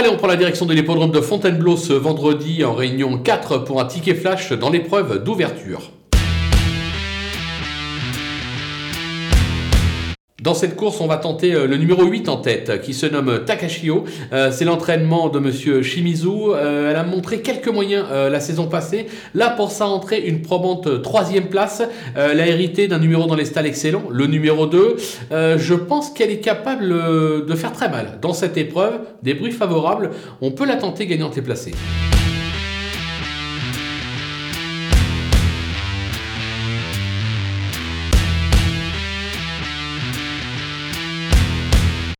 Allez, on prend la direction de l'hippodrome de Fontainebleau ce vendredi en réunion 4 pour un ticket flash dans l'épreuve d'ouverture. Dans cette course, on va tenter euh, le numéro 8 en tête, qui se nomme Takashio. Euh, c'est l'entraînement de Monsieur Shimizu. Euh, elle a montré quelques moyens la saison passée. Là, pour sa rentrée, une probante troisième place. elle a hérité d'un numéro dans les stalles excellent, le numéro 2. je pense qu'elle est capable de faire très mal dans cette épreuve. Des bruits favorables. On peut la tenter gagnante et placée.